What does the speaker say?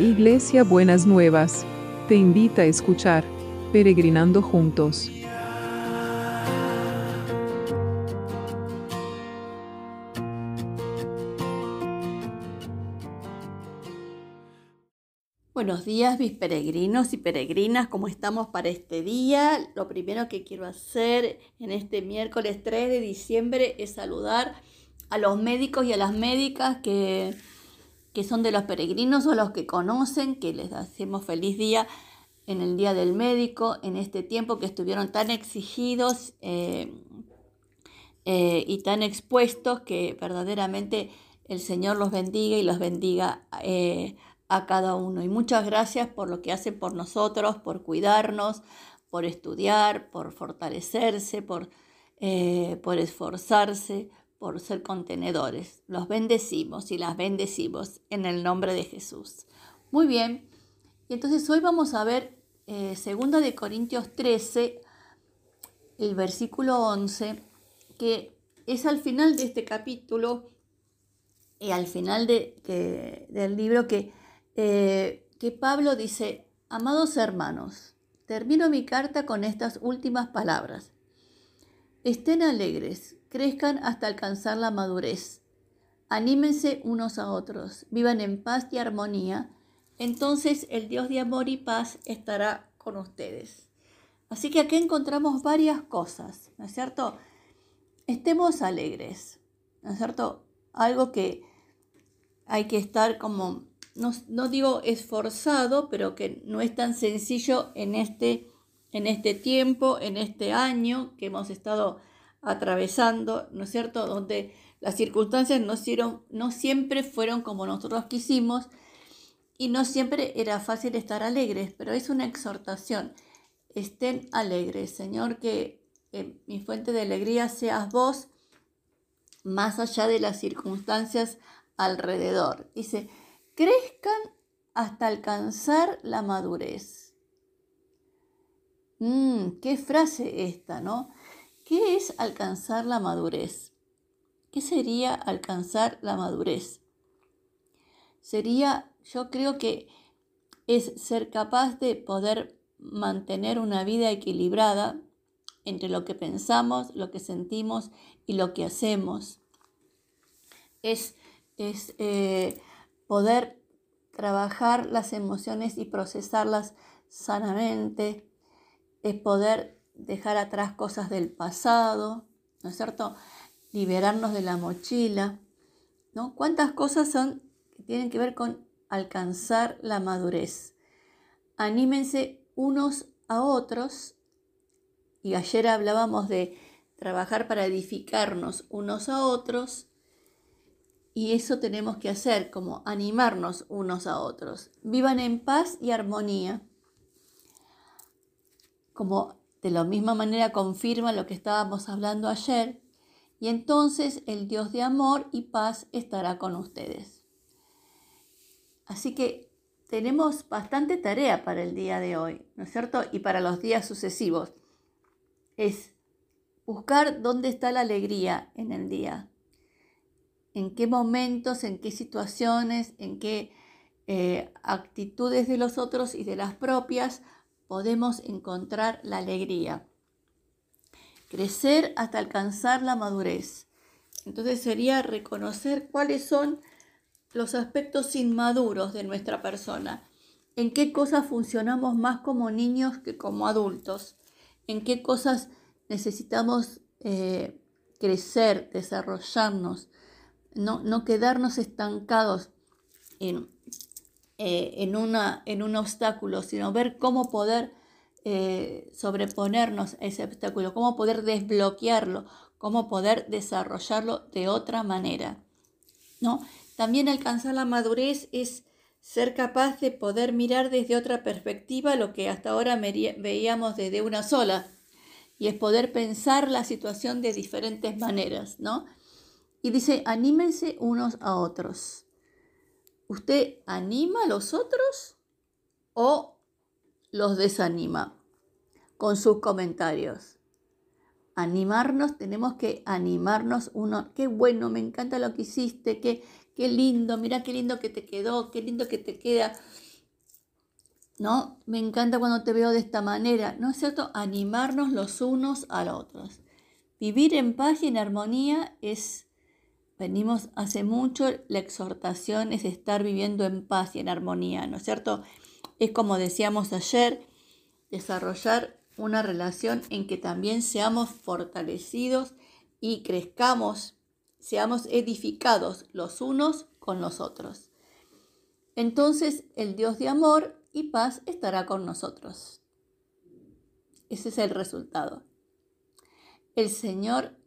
Iglesia Buenas Nuevas, te invita a escuchar Peregrinando Juntos. Buenos días, mis peregrinos y peregrinas, ¿cómo estamos para este día? Lo primero que quiero hacer en este miércoles 3 de diciembre es saludar a los médicos y a las médicas que, son de los peregrinos o los que conocen, que les hacemos feliz día en el Día del Médico, en este tiempo que estuvieron tan exigidos eh, eh, y tan expuestos que verdaderamente el Señor los bendiga y los bendiga. Eh, a cada uno. Y muchas gracias por lo que hacen por nosotros, por cuidarnos, por estudiar, por fortalecerse, por, por esforzarse, por ser contenedores. Los bendecimos y las bendecimos en el nombre de Jesús. Muy bien. Y entonces hoy vamos a ver eh, segunda de Corintios 13, el versículo 11, que es al final de este capítulo y al final de, del libro que eh, que Pablo dice, amados hermanos, termino mi carta con estas últimas palabras. Estén alegres, crezcan hasta alcanzar la madurez. Anímense unos a otros, vivan en paz y armonía. Entonces el Dios de amor y paz estará con ustedes. Así que aquí encontramos varias cosas, ¿no es cierto? Estemos alegres, ¿no es cierto? Algo que hay que estar como no, digo esforzado, pero que no es tan sencillo en este, en este tiempo, en este año que hemos estado atravesando, ¿no es cierto? Donde las circunstancias no, siempre fueron como nosotros quisimos y no siempre era fácil estar alegres, pero es una exhortación. Estén alegres, Señor, que eh, mi fuente de alegría seas vos, más allá de las circunstancias alrededor. Dice, crezcan hasta alcanzar la madurez. Mm, qué frase esta, ¿no? ¿Qué es alcanzar la madurez? ¿Qué sería alcanzar la madurez? Sería, yo creo que es ser capaz de poder mantener una vida equilibrada entre lo que pensamos, lo que sentimos y lo que hacemos. Es, es eh, poder trabajar las emociones y procesarlas sanamente, es poder dejar atrás cosas del pasado, ¿no es cierto? Liberarnos de la mochila, ¿no? ¿Cuántas cosas son que tienen que ver con alcanzar la madurez? Anímense unos a otros, y ayer hablábamos de trabajar para edificarnos unos a otros, y eso tenemos que hacer, como animarnos unos a otros. Vivan en paz y armonía. Como de la misma manera confirma lo que estábamos hablando ayer. Y entonces el Dios de amor y paz estará con ustedes. Así que tenemos bastante tarea para el día de hoy, ¿no es cierto? Y para los días sucesivos. Es buscar dónde está la alegría en el día, en qué momentos, en qué situaciones, en qué eh, actitudes de los otros y de las propias podemos encontrar la alegría. Crecer hasta alcanzar la madurez. Entonces sería reconocer cuáles son los aspectos inmaduros de nuestra persona. En qué cosas funcionamos más como niños que como adultos. En qué cosas necesitamos eh, crecer, desarrollarnos no, quedarnos estancados en, eh, en, una, en un obstáculo, sino ver cómo poder eh, sobreponernos a ese obstáculo, cómo poder desbloquearlo, cómo poder desarrollarlo de otra manera. ¿no? También alcanzar la madurez es ser capaz de poder mirar desde otra perspectiva lo que hasta ahora veíamos desde una sola, y es poder pensar la situación de diferentes maneras, ¿no? Y dice, anímense unos a otros. ¿Usted anima a los otros o los desanima con sus comentarios? Animarnos, tenemos que animarnos uno. Qué bueno, me encanta lo que hiciste, qué, qué lindo, mira qué lindo que te quedó, qué lindo que te queda. ¿no? Me encanta cuando te veo de esta manera, ¿no es cierto? Animarnos los unos a los otros. Vivir en paz y en armonía es, venimos hace mucho, la exhortación es estar viviendo en paz y en armonía, ¿no es cierto? Es como decíamos ayer, desarrollar una relación en que también seamos fortalecidos y crezcamos, seamos edificados los unos con los otros. Entonces el Dios de amor y paz estará con nosotros. Ese es el resultado. El Señor